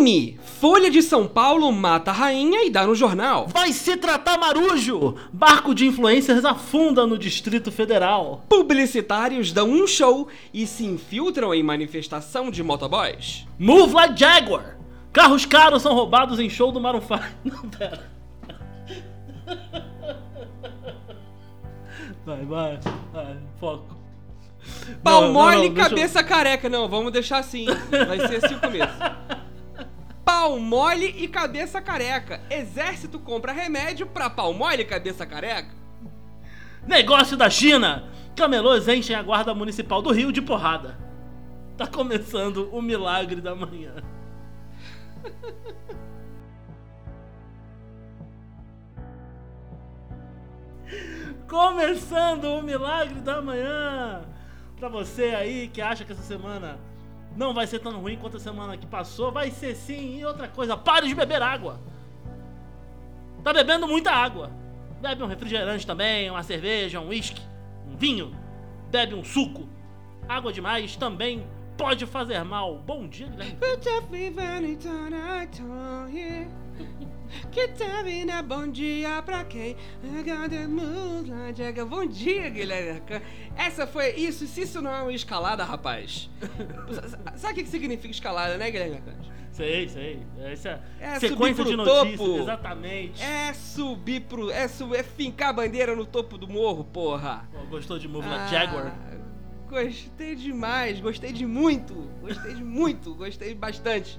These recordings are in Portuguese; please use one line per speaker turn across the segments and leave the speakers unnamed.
Crime! Folha de São Paulo mata a rainha e dá no jornal.
Vai se tratar marujo! Barco de influencers afunda no Distrito Federal.
Publicitários dão um show e se infiltram em manifestação de motoboys.
Move like Jaguar! Carros caros são roubados em show do Maroon 5. Não, pera. Vai, vai, vai, foco.
Pau
Não, não,
mole
não,
e
deixa eu-
cabeça careca. Não, vamos deixar assim. Vai ser assim o começo. Pau mole e cabeça careca. Exército compra remédio pra pau mole e cabeça careca.
Negócio da China! Camelôs enchem a guarda municipal do Rio de porrada. Tá começando o milagre da manhã. Começando o milagre da manhã! Pra você aí que acha que essa semana não vai ser tão ruim quanto a semana que passou, vai ser sim. E outra coisa, pare de beber água! Tá bebendo muita água. Bebe um refrigerante também, uma cerveja, um uísque, um vinho. Bebe um suco. Água demais também pode fazer mal. Bom dia, Guilherme.
Que termina bom dia pra quem? Bom dia, Guilherme. Essa foi isso. Se isso não é uma escalada, rapaz. Sabe o que significa escalada, né, Guilherme?
Sei, sei. Essa
É,
sequência
subir
de notícias.
topo.
Exatamente.
É subir pro. É, subir, é fincar a bandeira no topo do morro, porra.
Pô, Gostou de Move
Ah,
Jaguar?
Gostei demais, gostei de muito. Gostei de muito, gostei bastante.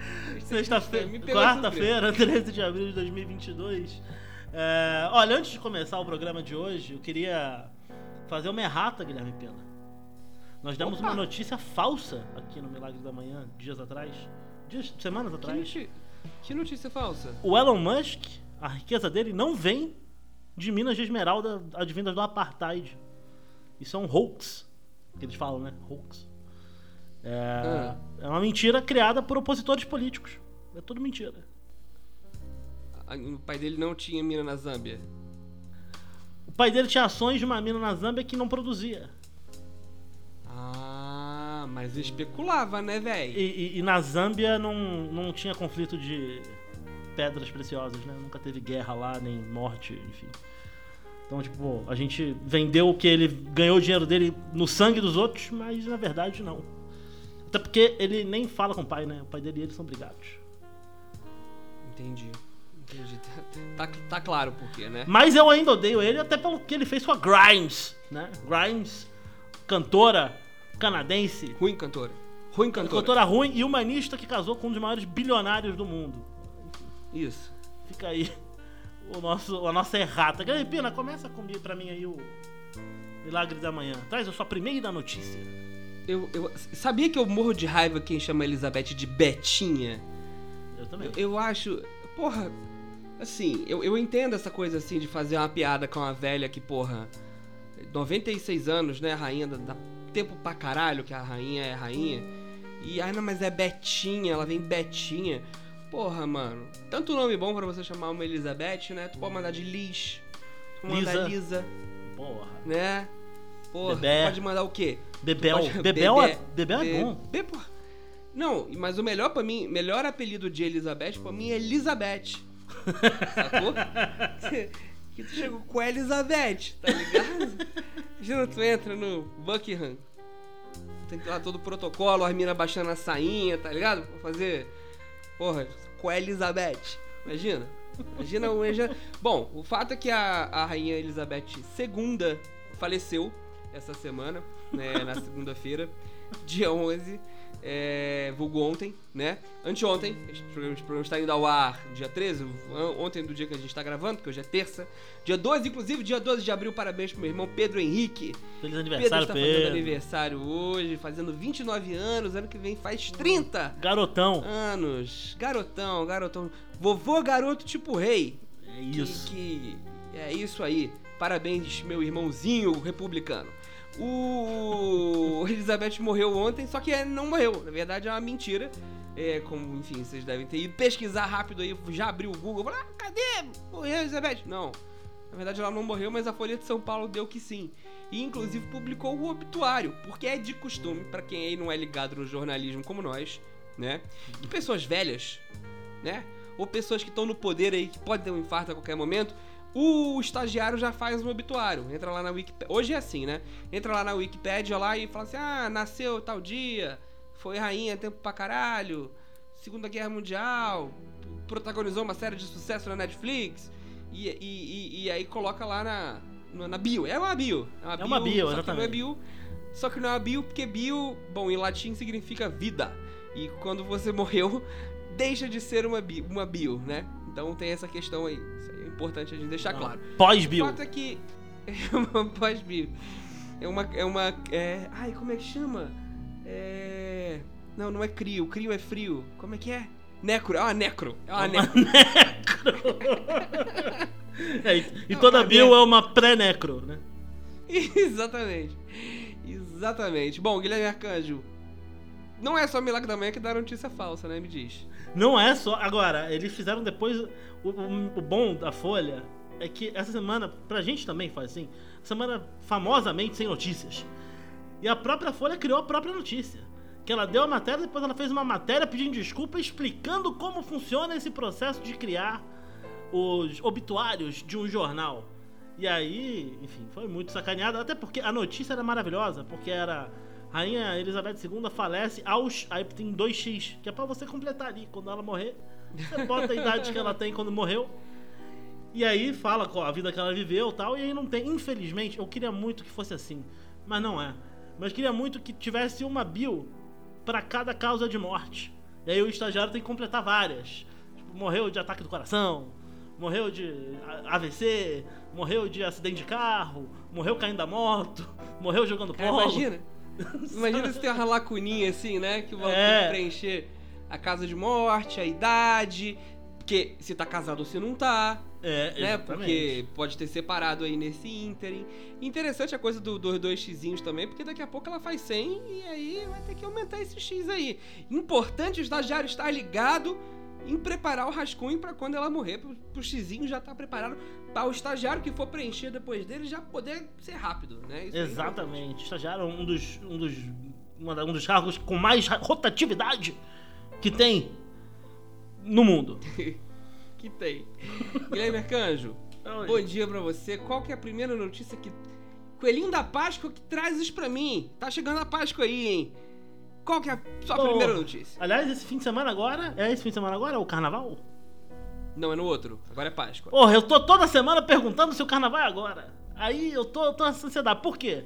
Sexta-feira, quarta-feira, 13 de abril de 2022. É, olha, antes de começar o programa de hoje, eu queria fazer uma errata, Guilherme Pena. Nós demos
Opa!
uma notícia falsa aqui no Milagre da Manhã, dias atrás. Dias, semanas
Que,
atrás.
noti- que notícia falsa?
O Elon Musk, a riqueza dele não vem de minas de esmeralda advindas do apartheid. Isso é um hoax, que eles falam, né? Hoax. É, é uma mentira criada por opositores políticos. É tudo mentira.
O pai dele não tinha mina na Zâmbia.
O pai dele tinha ações de uma mina na Zâmbia que não produzia.
Ah, mas especulava, né, véi?
E, e- e na Zâmbia não, não tinha conflito de pedras preciosas, né? Nunca teve guerra lá, nem morte, enfim. Então, tipo, a gente vendeu que ele ganhou o dinheiro dele no sangue dos outros, mas na verdade não. Até porque ele nem fala com o pai, né? O pai dele e ele são brigados.
Entendi. Entendi. Tá, tá, tá claro por quê, né?
Mas eu ainda odeio ele até pelo que ele fez com a Grimes, né? Grimes, cantora canadense,
Ruim cantora. Ruim cantora.
cantora ruim e humanista que casou com um dos maiores bilionários do mundo.
Isso.
Fica aí o nosso, a nossa errata. Pina, começa comigo pra mim aí o Milagre da Manhã. Traz a sua primeira notícia.
Eu, eu sabia que eu morro de raiva quem chama Elizabeth de Betinha?
Eu também.
Eu, eu acho. Porra. Assim, eu, eu entendo essa coisa assim de fazer uma piada com uma velha que, porra. 96 anos, né? Rainha da, da- tempo pra caralho que a rainha é rainha. E, ah, não, mas é Betinha, ela vem Betinha. Porra, mano. Tanto nome bom pra você chamar uma Elizabeth, né? Tu pode mandar de Liz. Tu pode mandar
Lisa.
Lisa,
Porra.
né? Porra,
Bebé.
tu pode mandar o quê?
Bebel.
Pode-
Bebel, é, Bebel é bom.
Be- porra. Não, mas o melhor pra mim, melhor apelido de Elizabeth pra mim é Elizabeth. Sacou? que tu chegou com a Elizabeth, tá ligado? Imagina, tu entra no Buckingham. Tem que ter lá todo o protocolo, as minas baixando a sainha, tá ligado? Pra fazer. Porra, com a Elizabeth. Imagina. Imagina o. Bom, o fato é que a, a rainha Elizabeth II faleceu essa semana, né, na segunda-feira, dia 11, é, vulgo ontem, né? Anteontem, este programa, está indo ao ar dia 13, an- ontem do dia que a gente está gravando, porque hoje é terça. Dia 12, inclusive, dia 12 de abril, parabéns pro meu irmão Pedro Henrique.
Feliz
Pedro
aniversário,
está fazendo
Pedro.
aniversário hoje, fazendo 29 anos, ano que vem faz 30
Garotão.
anos. Garotão, garotão. Vovô garoto tipo rei.
É
Que-
isso.
Que, é isso aí. Parabéns, meu irmãozinho republicano. O Elizabeth morreu ontem, só que é- não morreu. Na verdade é uma mentira. É, como, enfim, vocês devem ter ido pesquisar rápido aí, já abriu o Google, falou, ah, cadê? Morreu Elizabeth? Não. Na verdade ela não morreu, mas a Folha de São Paulo deu que sim. E inclusive publicou o obituário, porque é de costume, pra quem aí não é ligado no jornalismo como nós, né? E pessoas velhas, né? Ou pessoas que estão no poder aí, que podem ter um infarto a qualquer momento, o estagiário já faz um obituário. Entra lá na Wikipedia. Hoje é assim, né? Entra lá na Wikipedia lá e fala assim: ah, nasceu tal dia, foi rainha tempo pra caralho, Segunda Guerra Mundial, protagonizou uma série de sucesso na Netflix. E, e, e, e aí coloca lá na, na, bio. É uma bio. É uma
É uma bio,
só
exatamente.
Que não é bio. Só que não é uma bio porque bio, bom, em latim significa vida. E quando você morreu, deixa de ser uma bio, uma bio né? Então tem essa questão aí. Importante a gente deixar
Não.
claro. O
Pós-Bill.
fato é que é uma pós-bio. É uma. É uma. É... Ai, como é que chama? É. Não, não é crio. Crio é frio. Como é que é? Necro. É uma necro. É uma necro.
É, e, e
Não,
toda Bill
é-
é uma pré-necro, né?
Exatamente. Exatamente. Bom, Guilherme Arcanjo. Não é só Milagre da Manhã que dá notícia falsa, né? Me diz.
Não é só. Agora, eles fizeram depois. O, o- o bom da Folha é que essa semana, pra gente também foi assim, semana famosamente sem notícias. E a própria Folha criou a própria notícia. Que ela deu a matéria, depois ela fez uma matéria pedindo desculpa, explicando como funciona esse processo de criar os obituários de um jornal. E aí, enfim, foi muito sacaneado, até porque a notícia era maravilhosa, porque era Rainha Elizabeth II falece aos. Aí tem 2x, que é pra você completar ali. Quando ela morrer, você bota a idade que ela tem quando morreu. E aí fala com a vida que ela viveu e tal. E aí não tem. Infelizmente, eu queria muito que fosse assim. Mas não é. Mas queria muito que tivesse uma bio pra cada causa de morte. E aí o estagiário tem que completar várias. Tipo, morreu de ataque do coração, morreu de AVC, morreu de acidente de carro, morreu caindo da moto, morreu jogando
Cara,
polo.
imagina. Imagina se tem uma lacuninha assim, né? Que vai
É.
preencher a casa de morte, a idade. Porque se tá casado ou se não tá,
É,
né?
exatamente.
Porque pode ter separado aí nesse ínterim. Interessante a coisa do- dos dois xzinhos também, porque daqui a pouco ela faz 100 e aí vai ter que aumentar esse x aí. Importante o estagiário estar ligado em preparar o rascunho pra quando ela morrer, pro, pro xizinho já tá preparado para o estagiário que for preencher depois dele já poder ser rápido, né? Isso é
Exatamente. Estagiário é um dos, um dos, um dos cargos com mais rotatividade que tem no mundo.
que tem. Guilherme Arcanjo,
Oi.
bom dia pra você. Qual que é a primeira notícia que. Coelhinho da Páscoa que traz isso pra mim? Tá chegando a Páscoa aí, hein? Qual que é a sua
Pô.
primeira notícia?
Aliás, esse fim de semana agora, é esse fim de semana agora, o carnaval?
Não, é no outro. Agora é Páscoa.
Porra, eu tô toda semana perguntando se o carnaval é agora. Aí eu tô, eu tô com ansiedade. Por quê?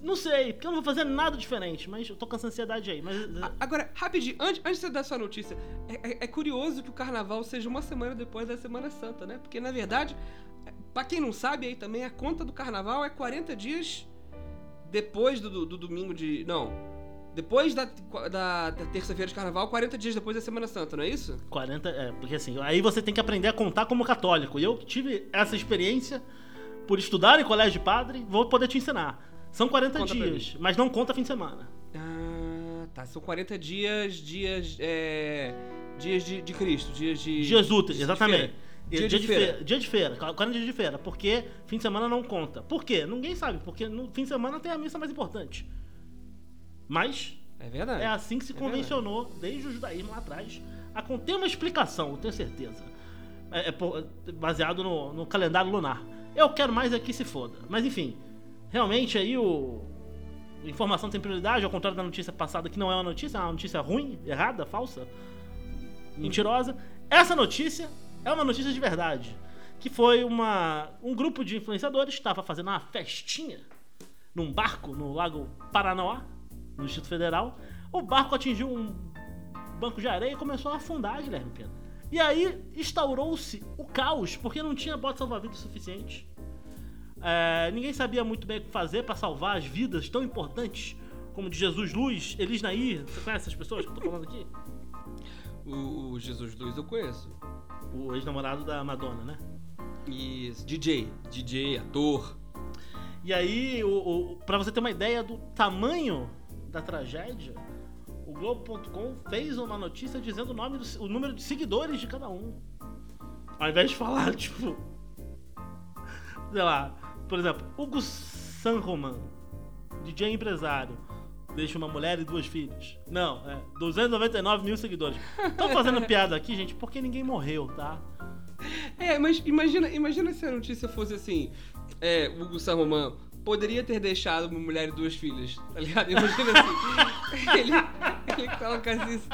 Não sei, porque eu não vou fazer nada diferente, mas eu tô com essa ansiedade aí. Mas.
A- Agora, rapidinho, antes, antes de você dar sua notícia, é, é- é curioso que o carnaval seja uma semana depois da Semana Santa, né? Porque, na verdade, é, pra quem não sabe aí também, a conta do carnaval é 40 dias depois do, do- do domingo de. Não. Depois da, da, da terça-feira de carnaval, 40 dias depois da Semana Santa, não é isso?
40, é, porque assim, aí você tem que aprender a contar como católico. E eu tive essa experiência por estudar em colégio de padre, vou poder te ensinar. São 40
Conta
dias, mas não conta fim de semana.
Ah, tá. São 40 dias, dias. É, dias de, de Cristo, dias de.
Dias úteis, exatamente.
feira. Dia de feira.
Dia de feira, 40 dias de feira, porque fim de semana não conta. Por quê? Ninguém sabe, porque no fim de semana tem a missa mais importante. Mas
É verdade.
é assim que se
É
convencionou desde o judaísmo lá atrás. A con- tem uma explicação, eu tenho certeza. É, é por- baseado no, no calendário lunar. Eu quero mais é que se foda. Mas enfim, realmente aí o. Informação tem prioridade, ao contrário da notícia passada, que não é uma notícia, é uma notícia ruim, errada, falsa, mentirosa. Essa notícia é uma notícia de verdade. Que foi uma. Um grupo de influenciadores estava fazendo uma festinha num barco no Lago Paranoá, no Distrito Federal. O barco atingiu um banco de areia e começou a afundar, Guilherme Pena. E aí instaurou-se o caos, porque não tinha bote salva-vidas suficiente. É, ninguém sabia muito bem o que fazer para salvar as vidas tão importantes como de Jesus Luz, Elis Nair. Você conhece essas pessoas que eu tô falando aqui?
O, o Jesus Luz eu conheço.
O ex-namorado da Madonna, né?
Isso. DJ. DJ, ator.
E aí, o, o, pra você ter uma ideia do tamanho da tragédia, o Globo.com fez uma notícia dizendo o, nome do- o número de seguidores de cada um. Ao invés de falar, tipo. Sei lá, por exemplo, Hugo San Roman, DJ empresário, deixa uma mulher e duas filhas. Não, é 299 mil seguidores. Tô fazendo piada aqui, gente, porque ninguém morreu, tá?
É, mas imagina, imagina se a notícia fosse assim: é, o Gustavo Roman poderia ter deixado uma mulher e duas filhas, tá ligado? Imagina assim. ele, ele coloca isso.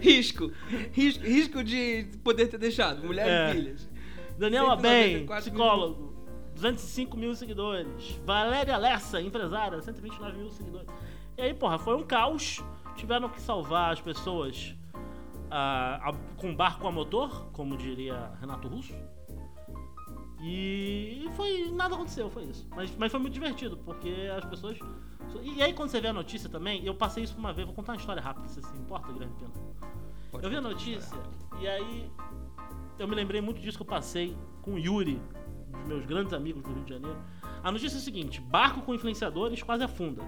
risco, risco. Risco de poder ter deixado mulher
É.
e filhas.
Daniel
194
Abem,
mil.
psicólogo, 205 mil seguidores. Valéria Lessa, empresária, 129 mil seguidores. E aí, porra, foi um caos. Tiveram que salvar as pessoas ah, a- com barco a motor, como diria Renato Russo. E foi. nada aconteceu, foi isso. Mas, mas foi muito divertido, porque as pessoas. E aí, quando você vê a notícia também, eu passei isso uma vez, vou contar uma história rápida, se se importa, Guilherme Pena.
Pode
Eu vi a notícia e aí eu me lembrei muito disso que eu passei com o Yuri, um dos meus grandes amigos do Rio de Janeiro. A notícia é a seguinte: barco com influenciadores quase afunda.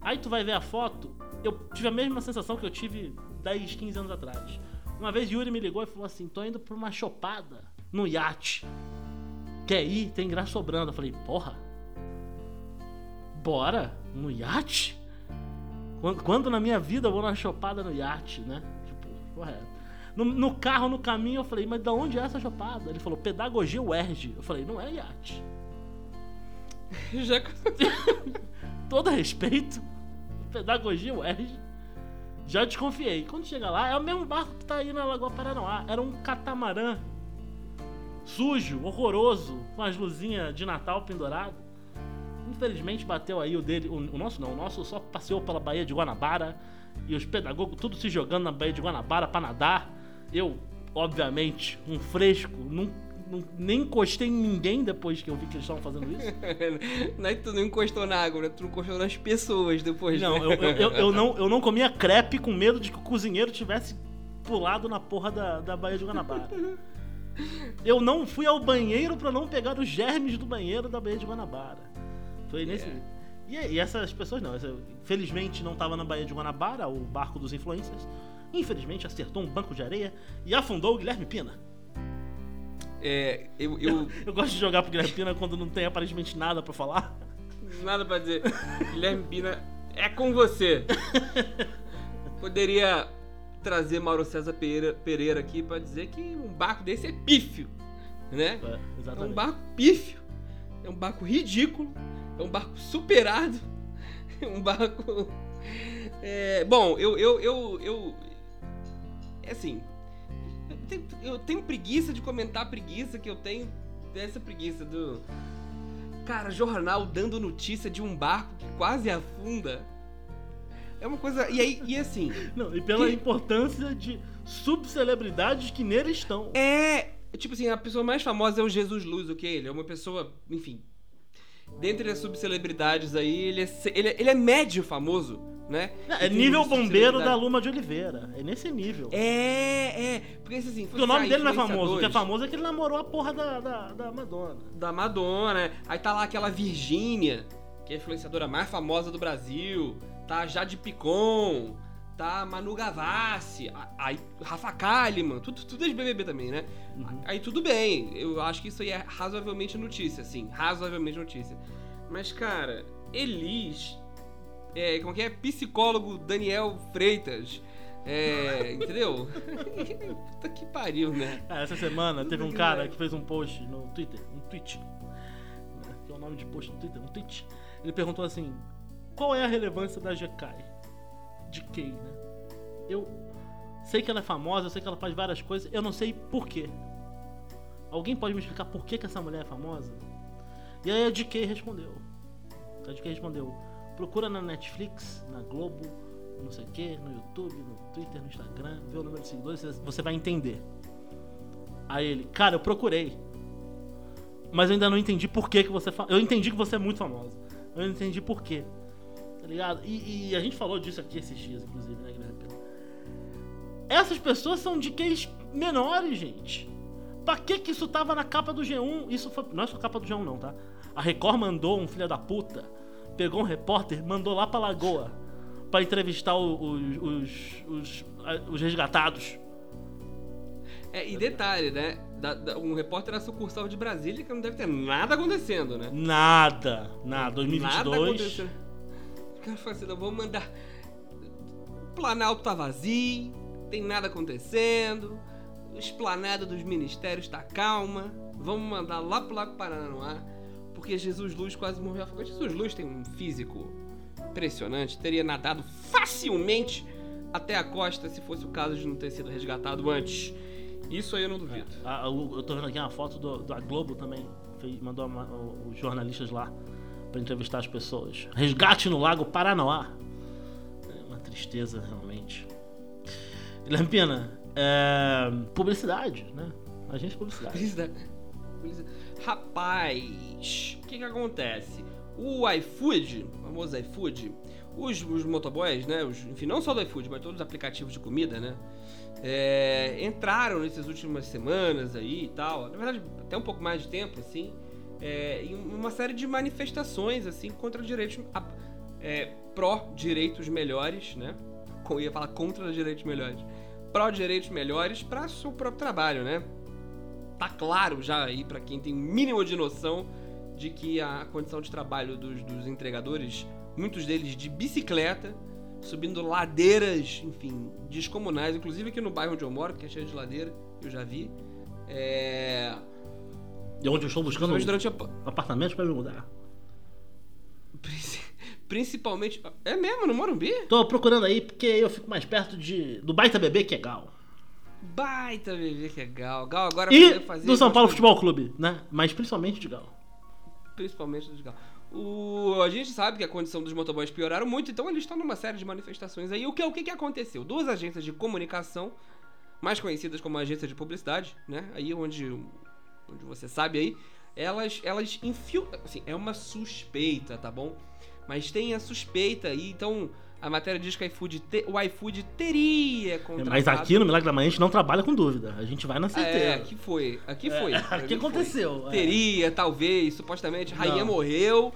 Aí tu vai ver a foto, eu tive a mesma sensação que eu tive 10, 15 anos atrás. Uma vez Yuri me ligou e falou assim: tô indo pra uma chopada no iate. Quer ir? Tem graça sobrando. Eu falei, porra. Bora? No iate? Quando, quando na minha vida eu vou numa chopada no iate, né? Tipo, correto. No, no carro, no caminho, eu falei, mas de onde é essa chopada? Ele falou, Pedagogia UERJ. Eu falei, não é iate.
Já
Todo respeito, Pedagogia UERJ. Já desconfiei. Quando chega lá, é o mesmo barco que tá aí na Lagoa Paranoá. Era um catamarã sujo, horroroso, com as luzinhas de Natal pendurado. Infelizmente bateu aí o dele, o, o nosso não, o nosso só passeou pela Baía de Guanabara e os pedagogos tudo se jogando na Baía de Guanabara pra nadar. Eu, obviamente, um fresco, não, não- nem encostei em ninguém depois que eu vi que eles estavam fazendo isso.
não é que tu não encostou na água, né? Tu encostou nas pessoas depois.
Não,
né?
eu, eu, eu, eu não, eu não comia crepe com medo de que o cozinheiro tivesse pulado na porra da, da Baía de Guanabara. Eu não fui ao banheiro pra não pegar os germes do banheiro da Baía de Guanabara. Foi nesse.
Yeah.
E, e essas pessoas não. essa- Felizmente não tava na Baía de Guanabara, o barco dos influencers. Infelizmente acertou um banco de areia e afundou o Guilherme Pina.
É, eu, eu.
Eu gosto de jogar pro Guilherme Pina quando não tem aparentemente nada pra falar.
Nada pra dizer. Guilherme Pina, é com você. Poderia trazer Mauro César Pereira, Pereira aqui pra dizer que um barco desse é pífio, né?
É,
É um barco pífio. É um barco ridículo. É um barco superado. É um barco. É, bom, eu, eu, eu, eu. É assim. Eu tenho, eu tenho preguiça de comentar a preguiça que eu tenho dessa preguiça do. Cara, jornal dando notícia de um barco que quase afunda. É uma coisa. E aí, e assim.
Não, e pela
Que-
importância de subcelebridades que nele estão.
É. Tipo assim, a pessoa mais famosa é o Jesus Luz, ok? Ele é uma pessoa, enfim. Dentre as subcelebridades aí, ele é, ele é, ele é médio famoso, né?
É
Em
nível bombeiro da. Luma de Oliveira. É nesse nível.
É, é. Porque assim,
Porque o nome dele não é famoso. O que é famoso é que ele namorou a porra da, da, da Madonna.
Da Madonna. Aí tá lá aquela Virgínia, que é a influenciadora mais famosa do Brasil. Tá Jade Picon. Tá Manu Gavassi. Aí Rafa Kalimann. Tudo, tudo é de BBB também, né?
Uhum.
Aí tudo bem, eu acho que isso aí é razoavelmente notícia, assim, razoavelmente notícia. Mas, cara, Elis, é, como que é? Psicólogo Daniel Freitas, é, entendeu? Puta que pariu, né?
É, essa semana teve um cara que fez um post no Twitter, um tweet. né, Que é o nome de post no Twitter, um tweet. Ele perguntou assim: qual é a relevância da Jekai? De Kay, né? Eu sei que ela é famosa, eu sei que ela faz várias coisas, eu não sei por quê. Alguém pode me explicar por que, que essa mulher é famosa? E aí a DK respondeu. A DK respondeu: procura na Netflix, na Globo, não sei o que, no YouTube, no Twitter, no Instagram, vê o número de seguidores, você- vai entender. Aí ele, cara, eu procurei. Mas eu ainda não entendi por que, que você. Fa... Eu entendi que você é muito famosa. Eu não entendi por quê. Tá ligado? E, e a gente falou disso aqui esses dias, inclusive, né, Guilherme? Essas pessoas são de QIs menores, gente. Pra que que isso tava na capa do G1? Isso foi. Não é só capa do G1, não, tá? A Record mandou um filho da puta, pegou um repórter, mandou lá pra Lagoa pra entrevistar os, os, os, os resgatados.
É, e detalhe, né? Da- da- um repórter da sucursal de Brasília que não deve ter nada acontecendo, né?
Nada, nada.
Nada
2022.
acontecendo. Os caras falam assim, não, vamos mandar. O Planalto tá vazio, tem nada acontecendo, esplanada dos ministérios tá calma, vamos mandar lá pro Lago Paranaguá, porque Jesus Luz quase morreu afogado. Jesus Luz tem um físico impressionante, teria nadado facilmente até a costa se fosse o caso de não ter sido resgatado antes. Isso aí eu não duvido.
Ah, o- eu tô vendo aqui uma foto do, da Globo também. Mandou os jornalistas lá pra entrevistar as pessoas. Resgate no Lago Paranoá. É uma tristeza, realmente. Guilherme Pina, é, publicidade, né? Agência de publicidade.
Polícia- Rapaz, o que que acontece? O iFood, o famoso iFood, os, os motoboys, né? Os, enfim, não só do iFood, mas todos os aplicativos de comida, né? é, entraram nessas últimas semanas aí e tal, na verdade até um pouco mais de tempo, assim, é, em uma série de manifestações, assim, contra direitos, é, pró-direitos melhores, né? Eu ia falar contra direitos melhores. Pró-direitos melhores para seu próprio trabalho, né? tá claro já aí pra quem tem mínimo de noção de que a condição de trabalho dos, dos entregadores, muitos deles de bicicleta, subindo ladeiras, enfim, descomunais, inclusive aqui no bairro onde eu moro, que é cheio de ladeira, eu já vi. É.
E onde eu estou buscando
durante a. pa-
apartamentos pra me mudar.
princi- Principalmente. É mesmo, no Morumbi?
Tô procurando aí porque eu fico mais perto de do Baita Bebê, que é Gal.
Baita bebê que é Gal. Gal agora
E
fazer
do São Paulo Futebol Clube, né? Mas principalmente de Gal.
principalmente dos carros. O, a gente sabe que a condição dos motoboys pioraram muito, então eles estão numa série de manifestações aí. O que, o que, que aconteceu? Duas agências de comunicação, mais conhecidas como agência de publicidade, né? Aí onde, onde você sabe aí, elas, elas enfiam. Assim, é uma suspeita, tá bom? Mas tem a suspeita aí, então a matéria diz que o iFood, te- o iFood teria contratado...
Mas aqui no Milagre da Manhã a gente não trabalha com dúvida. A gente vai na certeza.
É, aqui foi. Aqui foi.
É, aqui
mim foi.
aconteceu, é.
Teria, talvez, supostamente. Rainha morreu,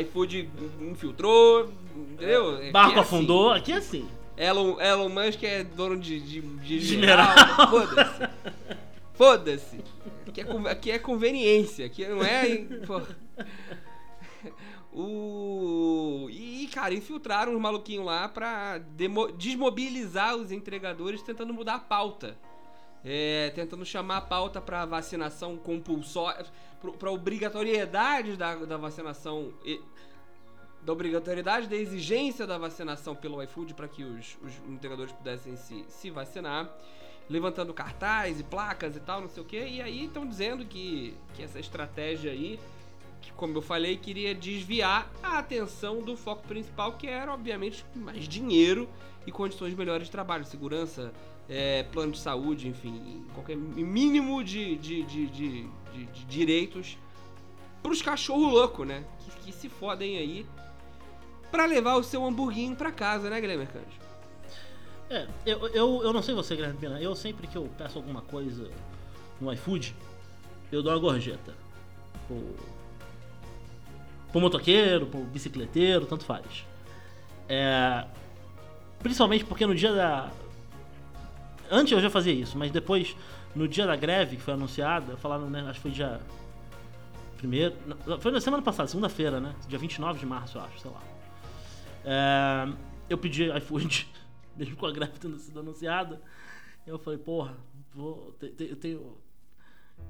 iFood infiltrou, entendeu? Aqui
Barco
é
afundou, aqui é assim.
Assim. Elon, Elon Musk é dono de, de, de
General.
general. Foda-se. Foda-se. Aqui, é aqui é conveniência. Aqui não é. pô. O. E, cara, infiltraram os maluquinhos lá pra demo- desmobilizar os entregadores tentando mudar a pauta. É, tentando chamar a pauta pra vacinação compulsória, pro- pra obrigatoriedade da, da vacinação. e- da obrigatoriedade, da exigência da vacinação pelo iFood para que os, os entregadores pudessem se, se vacinar, levantando cartaz e placas e tal, não sei o que. E aí estão dizendo que, que essa estratégia aí, que como eu falei, queria desviar a atenção do foco principal, que era, obviamente, mais dinheiro e condições melhores de trabalho, segurança, é, plano de saúde, enfim, qualquer mínimo de, de, de, de, de- direitos cachorro louco, né? Que, que se fodem aí pra levar o seu hamburguinho pra casa, né, Guilherme Arcanjo?
É, eu, eu, eu não sei você, Guilherme Pena. Eu sempre que eu peço alguma coisa no iFood, eu dou uma gorjeta. Pro, pro motoqueiro, pro bicicleteiro, tanto faz. É, principalmente porque no dia da. Antes eu já fazia isso, mas depois, no dia da greve que foi anunciada, falaram, né? Acho que foi dia. Primeiro. Foi na semana passada, segunda-feira, né? Dia 29 de março, eu acho, sei lá. É, eu pedi iFood, mesmo com a greve tendo sido anunciada. Eu falei, porra, eu tenho.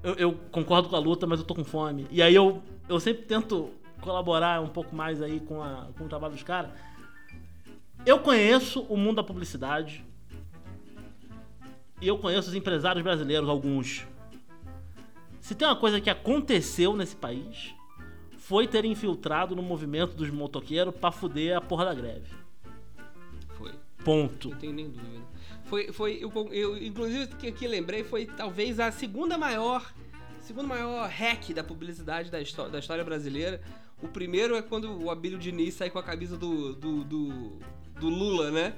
Eu, eu concordo com a luta, mas eu tô com fome. E aí eu, eu sempre tento colaborar um pouco mais aí com, a, com o trabalho dos caras. Eu conheço o mundo da publicidade. E eu conheço os empresários brasileiros, alguns. Se tem uma coisa que aconteceu nesse país, foi ter infiltrado no movimento dos motoqueiros pra fuder a porra da greve. Ponto.
Não tenho nem dúvida. Foi, foi eu, eu inclusive que aqui lembrei foi talvez a segunda maior, segundo maior hack da publicidade da, histó- da história brasileira. O primeiro é quando o Abílio Diniz sai com a camisa do, do, do, do Lula, né?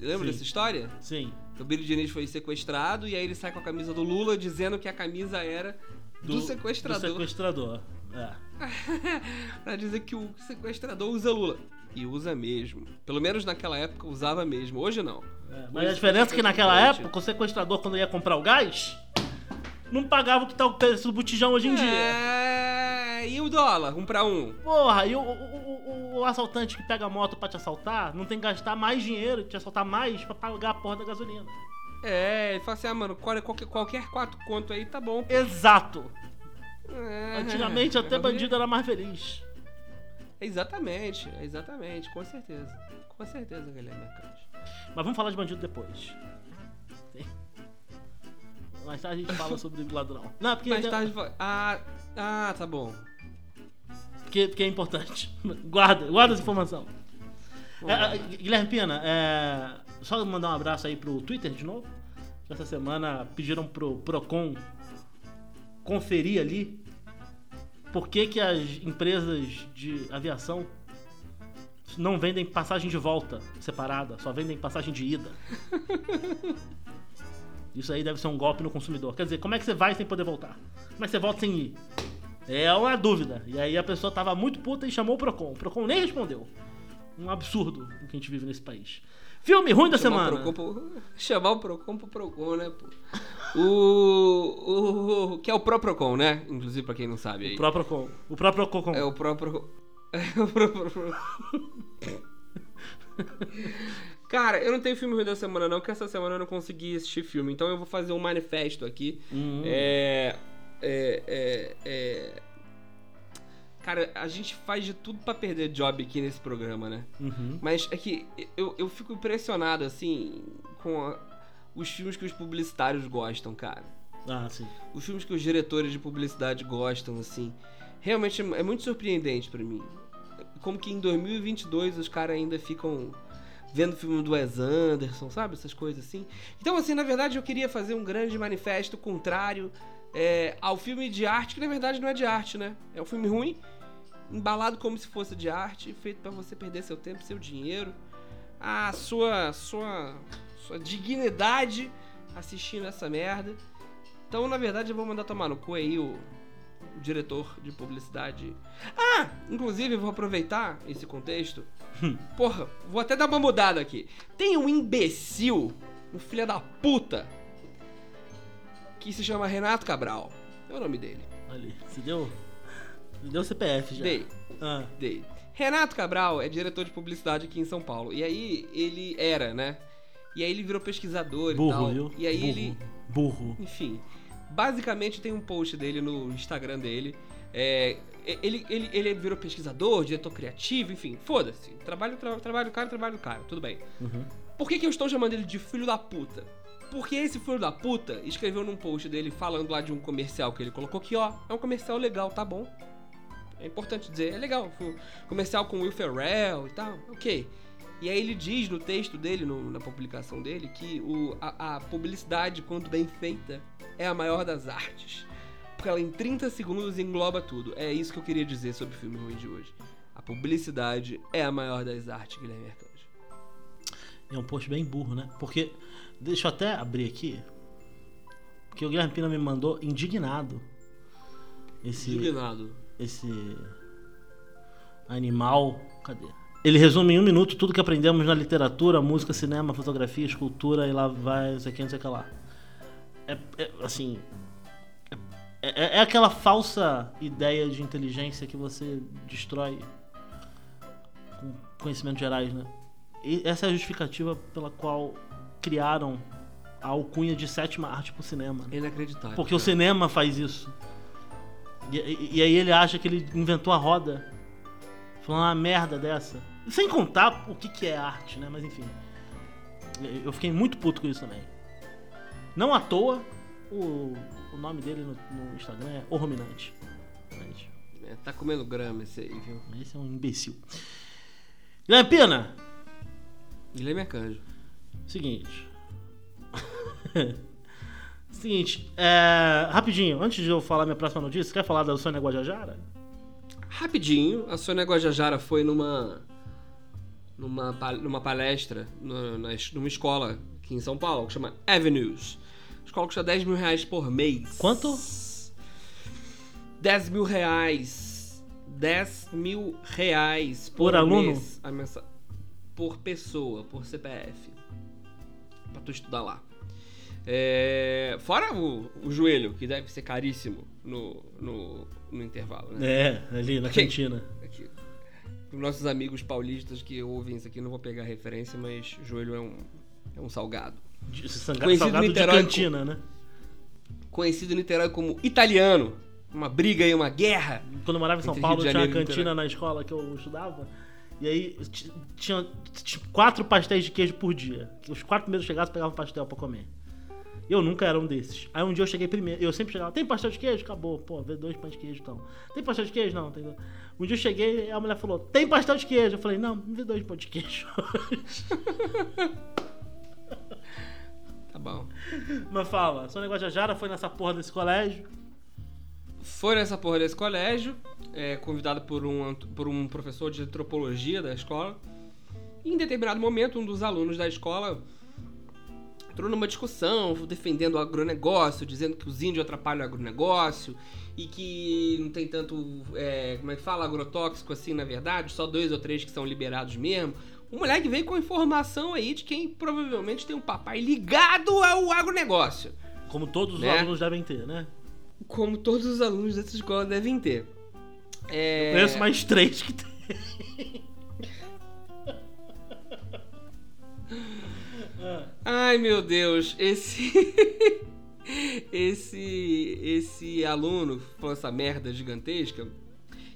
Lembra
Sim.
dessa história?
Sim.
O Abílio Diniz foi sequestrado e aí ele sai com a camisa do Lula dizendo que a camisa era do, sequestrador.
Do sequestrador. É.
pra dizer que o sequestrador usa Lula. E usa mesmo. Pelo menos naquela época usava mesmo. Hoje não.
É,
Hoje
Mas a
o
diferença é que naquela época o sequestrador, quando ia comprar o gás, não pagava o que tá o preço do botijão hoje em dia.
É, e o dólar? Um pra um.
Porra, e o, o, o- o assaltante que pega a moto pra te assaltar não tem que gastar mais dinheiro, te assaltar mais pra pagar a porra da gasolina.
É, ele fala assim, ah, mano, qual- qualquer, qualquer quatro conto aí tá bom.
Exato.
É,
Antigamente até
é,
bandido era mais feliz.
Exatamente, exatamente, com certeza. Com certeza, Guilherme Arcanjo.
Mas vamos falar de bandido depois. Mais tarde a gente fala sobre ladrão. Não, porque,
Mais tarde. vai- Ah, ah, tá bom.
porque, porque é importante. Guarda, guarda essa informação. É, é, Guilherme Pina, é, só mandar um abraço aí pro Twitter de novo. Essa semana pediram pro Procon conferir ali por que, que as empresas de aviação não vendem passagem de volta separada, só vendem passagem de ida. Isso aí deve ser um golpe no consumidor. Quer dizer, como é que você vai sem poder voltar? Como é que você volta sem ir? É uma dúvida. E aí a pessoa tava muito puta e chamou o Procon. O Procon nem respondeu. Um absurdo o que a gente vive nesse país. Filme ruim da
Chamar
semana.
o Procon pro- Chamar o Procon pro Procon, né, pô? O, o, o- Que é o Pro Procon, né? Inclusive, pra quem não sabe aí.
O próprio Procon. O próprio Procon.
É o próprio. É o próprio. Cara, eu não tenho filme ruim da semana, não, porque essa semana eu não consegui assistir filme. Então eu vou fazer um manifesto aqui.
Hum.
É. É. É. é... Cara, a gente faz de tudo pra perder job aqui nesse programa, né?
Uhum.
Mas é que eu, eu fico impressionado, assim, com a- os filmes que os publicitários gostam, cara
Ah, sim.
os filmes que os diretores de publicidade gostam, assim, realmente é é muito surpreendente pra mim. Como que em 2022 os caras ainda ficam vendo filme do Wes Anderson, sabe? Essas coisas assim. Então, assim, na verdade eu queria fazer um grande manifesto contrário é, ao filme de arte, que na verdade não é de arte, né? É um filme ruim, embalado como se fosse de arte, feito pra você perder seu tempo, seu dinheiro, a sua, sua, sua dignidade assistindo essa merda. Então, na verdade, eu vou mandar tomar no cu aí o, o diretor de publicidade. Ah! Inclusive, vou aproveitar esse contexto. Porra, vou até dar uma mudada aqui. Tem um imbecil, um filho da puta, que se chama Renato Cabral. É o nome dele.
Ali. Se deu. Deu CPF já.
Dei,
Ah.
dei. Renato Cabral é diretor de publicidade aqui em São Paulo. E aí, ele era, né? E aí ele virou pesquisador e
Burro,
tal.
viu?
E aí
Burro.
ele
Burro.
Enfim, basicamente tem um post dele no Instagram dele. É, ele, ele, ele virou pesquisador, diretor criativo, enfim, foda-se. Trabalho, tra, trabalho do cara, trabalho do cara, tudo bem.
Uhum.
Por que, que eu estou chamando ele de filho da puta? Porque esse filho da puta escreveu num post dele falando lá de um comercial que ele colocou que, ó, é um comercial legal, tá bom? É importante dizer, é legal. Comercial com Will Ferrell e tal, ok. E aí ele diz no texto dele, no- na publicação dele, que o, a, a publicidade, quando bem feita, é a maior das artes. Porque ela em 30 segundos engloba tudo. É isso que eu queria dizer sobre o filme ruim de hoje. A publicidade é a maior das artes, Guilherme Arcanjo.
É um post bem burro, né? Porque. Deixa eu até abrir aqui. Porque o Guilherme Pina me mandou indignado. Esse.
Indignado.
Esse. Animal. Cadê? Ele resume em um minuto tudo que aprendemos na literatura, música, cinema, fotografia, escultura e lá vai, não sei o que, não sei o que lá. É, é, assim. É, é- é aquela falsa ideia de inteligência que você destrói com conhecimentos gerais, né? E essa é a justificativa pela qual criaram a alcunha de sétima arte pro cinema. né?
Inacreditável.
Porque o
cara.
cinema faz isso. E, e- e aí ele acha que ele inventou a roda. Falando uma merda dessa. Sem contar o que, que é arte, né? Mas enfim. Eu fiquei muito puto com isso também. Não à toa, o, o nome dele no, no Instagram é O Ruminante. Mas
É, tá comendo grama esse aí, viu?
Esse é um imbecil. Guilherme Pina,
Guilherme Arcanjo.
Seguinte. Seguinte, é, rapidinho, antes de eu falar minha próxima notícia, quer falar da Sônia Guajajara?
Rapidinho, a Sônia Guajajara foi numa. numa, numa palestra es- numa escola aqui em São Paulo que chama Avenues. Escola custa 10 mil reais por mês.
Quanto?
10 mil reais. 10 mil reais por,
Por aluno?
mês. Mensa- Por pessoa, por CPF. Pra tu estudar lá. É, fora o, o joelho, que deve ser caríssimo no, no, no intervalo, né?
É, ali na
Quem?
cantina.
Aqui. Os nossos amigos paulistas que ouvem isso aqui, não vou pegar a referência, mas joelho é um, é um salgado.
De, sanga-
Conhecido
salgado
no
de
Niterói
cantina, né?
Conhecido em Niterói como italiano. Uma briga aí, uma guerra.
Quando eu morava em São Paulo, tinha uma
e
cantina
Niterói.
na escola que eu estudava. E aí tinha, quatro pastéis de queijo por dia. Os quatro primeiros chegassem pegavam pastel pra comer. Eu nunca era um desses. Aí um dia eu cheguei primeiro. Eu sempre chegava, tem pastel de queijo? Acabou. Pô, vê dois pães de queijo então. Tem pastel de queijo? Não, tem. Um dia eu cheguei e a mulher falou, tem pastel de queijo? Eu falei, não, me vê dois pães de queijo.
Tá bom.
Mas fala, Sônia Guajajara foi nessa porra desse colégio.
Foi nessa porra desse colégio, é, convidado por um, por um professor de antropologia da escola. E em determinado momento, um dos alunos da escola entrou numa discussão defendendo o agronegócio, dizendo que os índios atrapalham o agronegócio e que não tem tanto, é, como é que fala, agrotóxico assim, na verdade, só dois ou três que são liberados mesmo. O moleque veio com informação aí de quem provavelmente tem um papai ligado ao agronegócio.
Como todos os
Né?
alunos devem ter, né?
Como todos os alunos dessa escola devem ter. É...
Conheço mais três que tem.
Ai meu Deus, esse. esse. Esse aluno falou essa merda gigantesca.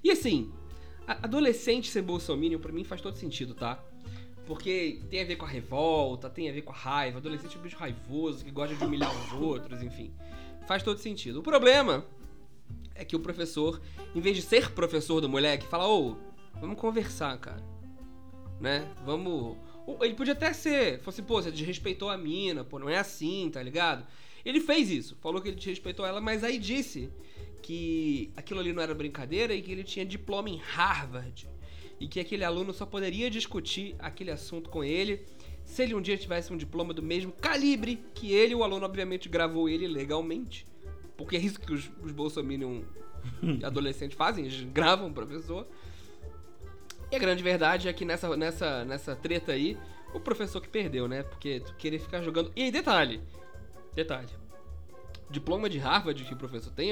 E assim, adolescente ser bolsominion pra mim faz todo sentido, tá? Porque tem a ver com a revolta, tem a ver com a raiva. Adolescente é um bicho raivoso, que gosta de humilhar os outros, enfim. Faz todo sentido. O problema é que o professor, em vez de ser professor do moleque, fala: Ô, vamos conversar, cara. Né? Vamos. Ele podia até ser, fosse, pô, você desrespeitou a mina, pô, não é assim, tá ligado? Ele fez isso, falou que ele desrespeitou ela, mas aí disse que aquilo ali não era brincadeira e que ele tinha diploma em Harvard e que aquele aluno só poderia discutir aquele assunto com ele se ele um dia tivesse um diploma do mesmo calibre que ele. O aluno, obviamente, gravou ele legalmente, porque é isso que os, os bolsominion adolescentes fazem, eles gravam o professor. E a grande verdade é que nessa, nessa, nessa treta aí, o professor que perdeu, né? Porque tu querer ficar jogando. E aí, detalhe: detalhe. Diploma de Harvard que o professor tem,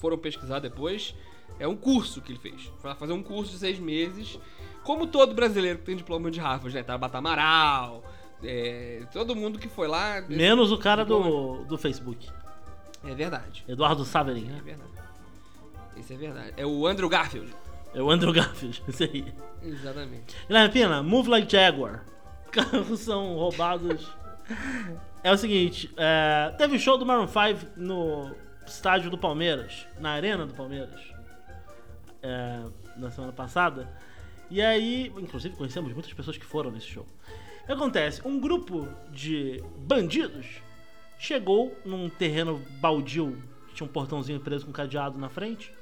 foram pesquisar depois, é um curso que ele fez. Foi fazer um curso de seis meses. Como todo brasileiro que tem diploma de Harvard, né? Tabata Amaral, é, todo mundo que foi lá.
Menos o cara do, do Facebook.
É verdade.
Eduardo Saverin,
É
né?
verdade. Isso é verdade. É o Andrew Garfield.
É o Andrew Garfield, esse aí.
Exatamente.
Guilherme Pina, Move Like Jaguar. Carros são roubados. É o seguinte, é, teve show do Maroon 5 no estádio do Palmeiras, na arena do Palmeiras, é, na semana passada. E aí, inclusive conhecemos muitas pessoas que foram nesse show. O que acontece? Um grupo de bandidos chegou num terreno baldio, que tinha um portãozinho preso com cadeado na frente,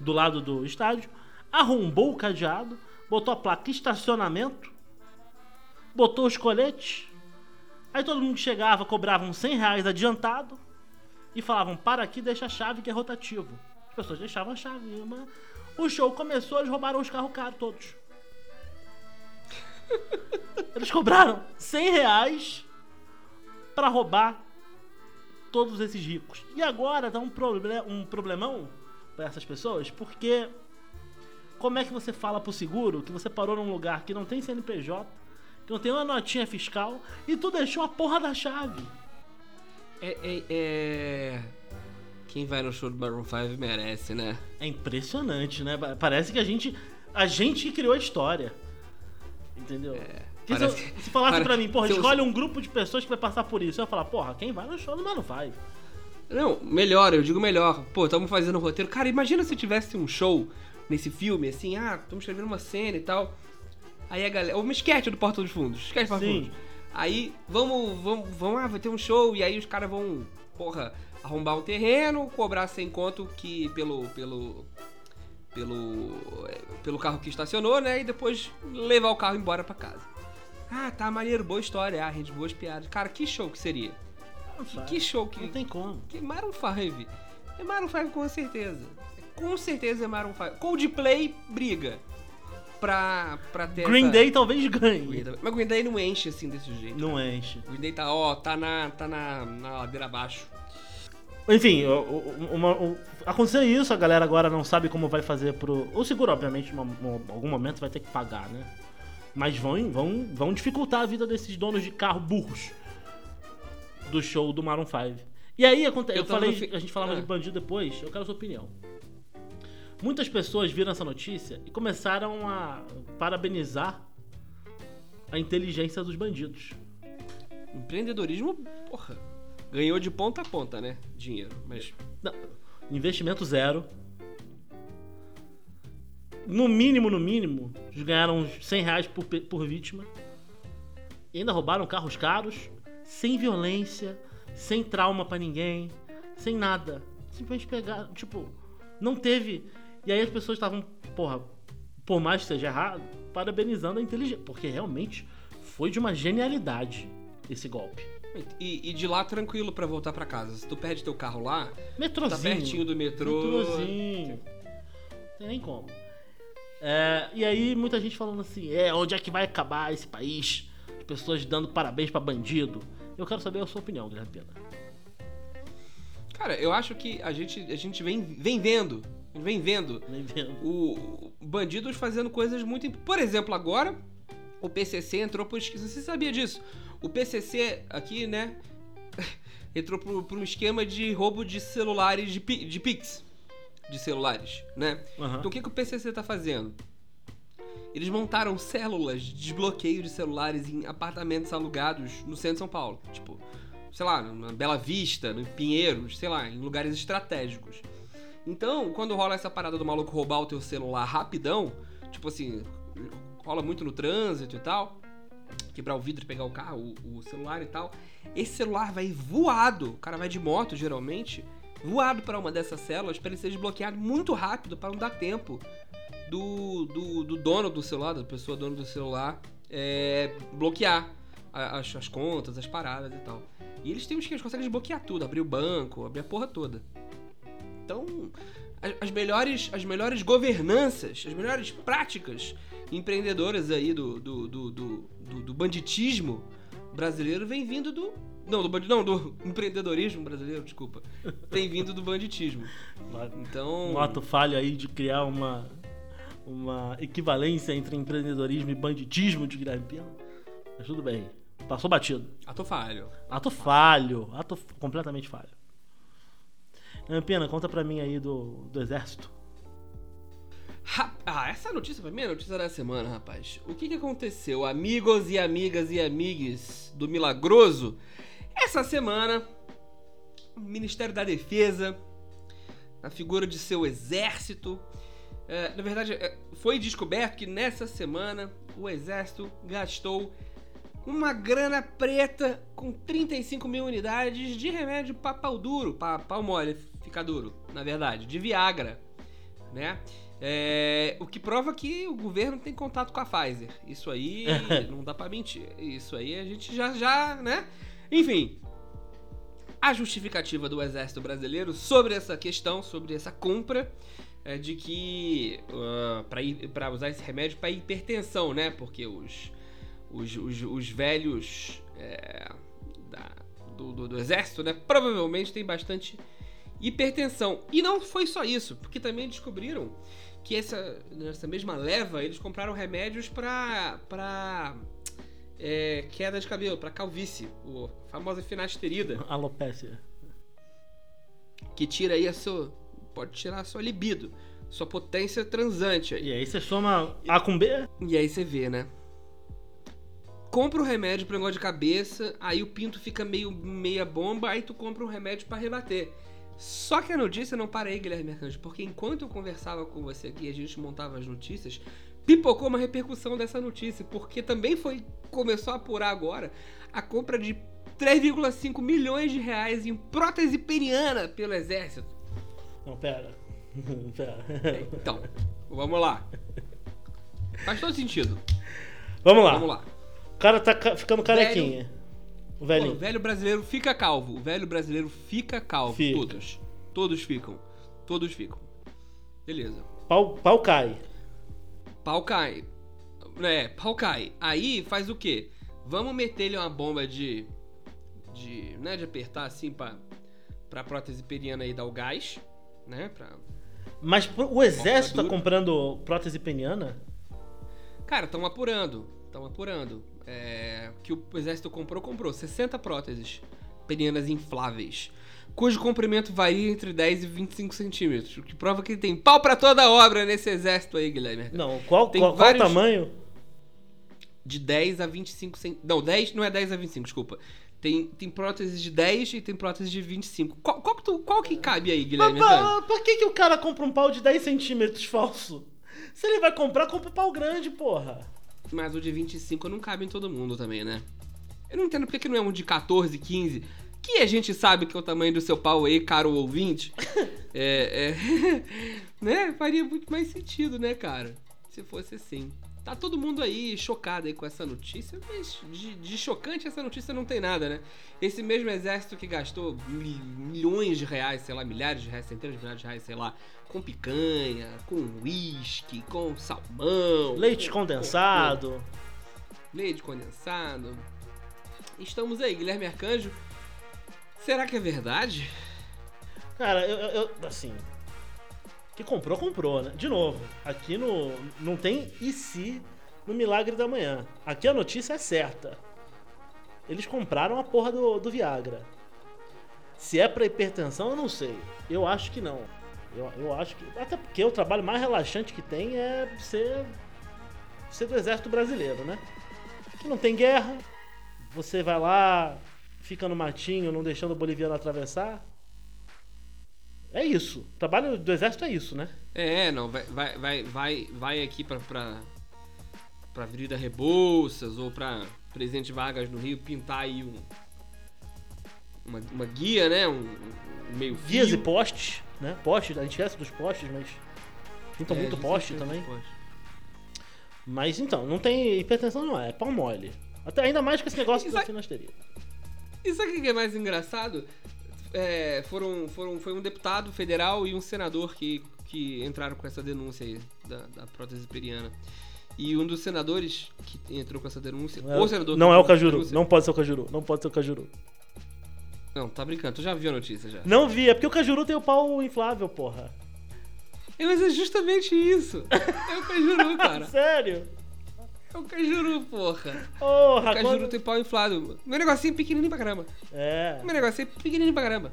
do lado do estádio, arrombou o cadeado, botou a placa estacionamento, botou os coletes, aí todo mundo que chegava cobravam 100 reais adiantado e falavam, para aqui, deixa a chave que é rotativo. As pessoas deixavam a chave, mas o show começou, eles roubaram os carros caros todos. Eles cobraram 100 reais pra roubar todos esses ricos. E agora tá um, proble um problemão pra essas pessoas, porque como é que você fala pro seguro que você parou num lugar que não tem CNPJ, que não tem uma notinha fiscal e tu deixou a porra da chave?
É, é, é... Quem vai no show do Maroon 5 merece, né?
É impressionante, né? Pa- Parece que a gente. A gente que criou a história. Entendeu? Porque se, eu- se falasse
pare-
pra mim, porra,
se eu-
escolhe um grupo de pessoas que vai passar por isso. Eu ia falar, porra, quem vai no show do Mano 5?
Não, melhor, eu digo melhor. Pô, estamos fazendo um roteiro. Cara, imagina se tivesse um show nesse filme, assim, ah, estamos escrevendo uma cena e tal. Aí a galera. Uma esquete do Porta dos Fundos. Esquete do Porta dos. Fundos. Aí, vamos, vamos, vamos, ah, vai ter um show, e aí os caras vão, porra, arrombar um terreno, cobrar sem conto que pelo. pelo. pelo. é, pelo carro que estacionou, né? E depois levar o carro embora pra casa. Ah, tá maneiro, boa história, ah, rende boas piadas. Cara, que show que seria? Que, que show que.
Não tem como.
Que Maroon 5. É Maroon 5 com certeza. Com certeza é Maroon 5. Coldplay briga. pra, pra ter
Green
essa-
Day talvez ganhe.
Mas Green Day não enche assim desse jeito.
Não enche.
Green Day tá, ó, tá na, tá na, na ladeira abaixo.
Enfim, uma- o- aconteceu isso, a galera agora não sabe como vai fazer pro. O seguro, obviamente, em algum momento vai ter que pagar, né? Mas vão, vão, vão dificultar a vida desses donos de carro burros do show do Maroon 5. E aí acontece. Eu,
Eu
falei,
fi-
a gente falava
Ah.
de bandido depois, eu quero a sua opinião. Muitas pessoas viram essa notícia e começaram a parabenizar a inteligência dos bandidos.
Empreendedorismo, porra, ganhou de ponta a ponta, né? Dinheiro. Mas
Não, investimento zero. No mínimo, no mínimo, eles ganharam uns 100 reais por, por vítima. E ainda roubaram carros caros, sem violência, sem trauma pra ninguém, sem nada. Simplesmente pegaram, tipo, não teve. E aí as pessoas estavam, porra, por mais que seja errado, parabenizando a inteligência. Porque realmente foi de uma genialidade esse golpe.
E, e de lá tranquilo pra voltar pra casa. Se tu perde teu carro lá, tá
Metrozinho.
pertinho do metrô.
Metrozinho. Não tem nem como. É, e aí muita gente falando assim, é, onde é que vai acabar esse país? As pessoas dando parabéns pra bandido. Eu quero saber a sua opinião, Guilherme Pena.
Cara, eu acho que a gente, a gente vem, vem vendo, vem vendo
Nem vendo.
o, bandidos fazendo coisas muito. Por exemplo, agora o PCC entrou por. Você sabia disso? O PCC aqui, né? entrou por, um esquema de roubo de celulares de, de Pix. De celulares, né?
Aham.
Então o que, que o PCC tá fazendo? Eles montaram células de desbloqueio de celulares em apartamentos alugados no centro de São Paulo. Tipo, sei lá, na Bela Vista, no Pinheiros, sei lá, em lugares estratégicos. Então, quando rola essa parada do maluco roubar o teu celular rapidão, tipo assim, rola muito no trânsito e tal, quebrar o vidro e pegar o carro, o, o celular e tal, esse celular vai voado, o cara vai de moto geralmente, voado para uma dessas células para ele ser desbloqueado muito rápido para não dar tempo do, do, do dono do celular, da pessoa dona do celular, é, bloquear as, as contas, as paradas e tal. E eles têm uns que eles conseguem desbloquear tudo, abrir o banco, abrir a porra toda. Então, as, melhores, as melhores governanças, as melhores práticas empreendedoras aí do, do, do, do, do- banditismo brasileiro vem vindo do. Não, do bandi- não, do empreendedorismo brasileiro, desculpa. Tem vindo do banditismo. Então.
Um ato falho aí de criar uma, uma equivalência entre empreendedorismo e banditismo de Guilherme Pena. Mas tudo bem. Passou batido.
Ato falho.
Ato falho. Ato completamente falho. Guilherme Pena, conta pra mim aí do, do exército.
Ah, essa notícia pra mim é a notícia da semana, rapaz. O que, que aconteceu, amigos e amigas e amigues do Milagroso? Essa semana, o Ministério da Defesa, a figura de seu exército, é, na verdade, é, foi descoberto que nessa semana o exército gastou uma grana preta com 35 mil unidades de remédio pra pau duro, pra pau mole, ficar duro, na verdade, de Viagra, né? É, o que prova que o governo tem contato com a Pfizer. Isso aí não dá pra mentir. Isso aí a gente já, já, né? Enfim, a justificativa do Exército Brasileiro sobre essa questão, sobre essa compra, é de que uh, para usar esse remédio para hipertensão, né? Porque os, os, os, os velhos é, da- do, do, do exército, né? Provavelmente tem bastante hipertensão. E não foi só isso, porque também descobriram que essa, nessa mesma leva eles compraram remédios para para é, queda de cabelo, para calvície, o famosa finasterida
Alopécia.
que tira aí a sua. Pode tirar a sua libido, sua potência transante.
E aí você soma A com B?
E aí você vê, né? Compra o remédio pra negócio de cabeça, aí o pinto fica meio meia bomba, aí tu compra um remédio pra rebater. Só que a notícia não para aí, Guilherme Mercante, porque enquanto eu conversava com você aqui e a gente montava as notícias, pipocou uma repercussão dessa notícia, porque também foi começou a apurar agora a compra de 3,5 milhões de reais em prótese peniana pelo exército.
Não, pera. pera.
Então, vamos lá. Faz todo sentido.
Vamos lá.
Vamos lá.
O cara tá ca- ficando carequinha. O
Pô,
velhinho.
o velho brasileiro fica calvo. O velho brasileiro fica calvo.
Fica.
Todos. Todos ficam. Todos ficam. Beleza.
Pau, pau cai.
Pau cai. É, pau cai. Aí faz o quê? Vamos meter-lhe uma bomba de. de. né, de apertar assim pra, pra prótese periana aí dar o gás, né? Pra...
Mas o exército tá comprando prótese peniana?
Cara, estão apurando. Estão apurando. É, que o exército comprou, comprou 60 próteses perianas infláveis. Cujo comprimento varia entre 10 e 25 centímetros. O que prova que tem pau pra toda obra nesse exército aí, Guilherme.
Não, qual,
Tem
qual, qual
vários-
tamanho?
de 10 a 25 centímetros. Não, 10 não é 10 a 25, desculpa. Tem, tem próteses de 10 e tem próteses de 25. Qual, qual, que, tu- qual que cabe aí,
Mas
Guilherme?
pra, pra que, que o cara compra um pau de 10 centímetros falso? Se ele vai comprar, compra um pau grande, porra.
Mas o de 25 não cabe em todo mundo também, né? Eu não entendo por que que não é um de 14, 15. Que a gente sabe que é o tamanho do seu pau aí, caro ouvinte. É. é né? Faria muito mais sentido, né, cara? Se fosse assim. Tá todo mundo aí chocado aí com essa notícia, mas de, de chocante essa notícia não tem nada, né? Esse mesmo exército que gastou mil- milhões de reais, sei lá, milhares de reais, centenas de milhares de reais, sei lá, com picanha, com uísque, com salmão.
Leite
com-
condensado.
leite condensado. Estamos aí, Guilherme Arcanjo. Será que é verdade?
Cara, eu, eu- eu- assim. Comprou, comprou, né? De novo, aqui no. Não tem e se no Milagre da Manhã. Aqui a notícia é certa. Eles compraram a porra do, do Viagra. Se é pra hipertensão, eu não sei. Eu acho que não. Eu, eu acho que. Até porque o trabalho mais relaxante que tem é ser. ser do exército brasileiro, né? Que não tem guerra. Você vai lá, fica no matinho, não deixando o boliviano atravessar. É isso. O trabalho do exército é isso, né?
É, não, vai, vai, vai, vai, vai aqui pra, pra, pra Avenida Rebouças ou pra Presidente Vargas no Rio pintar aí um, uma, uma guia, né? Um, um meio fio.
e postes, né? Postes, a gente esquece dos postes, mas. Pintam
É,
muito poste também. Mas então, não tem hipertensão, não, é pau mole. Até ainda mais com esse negócio
Isso
da finasteria.
E sabe o que é mais engraçado? É, foram, foram, foi um deputado federal e um senador que, que entraram com essa denúncia aí da, da prótese periana. E um dos senadores que entrou com essa denúncia.
Não é,
o senador
não é o Cajuru, não pode ser o Cajuru, não pode ser o Cajuru.
Não, tá brincando, tu já viu a notícia já.
Não vi, é porque o Cajuru tem o pau inflável, porra.
É, Mas é justamente isso. É o Cajuru, cara.
Sério?
É o Cajuru, porra.
Porra,
O Cajuru
quando-
tem pau inflado. Meu negocinho é pequenininho pra caramba.
É.
Meu negocinho é pequenininho pra caramba.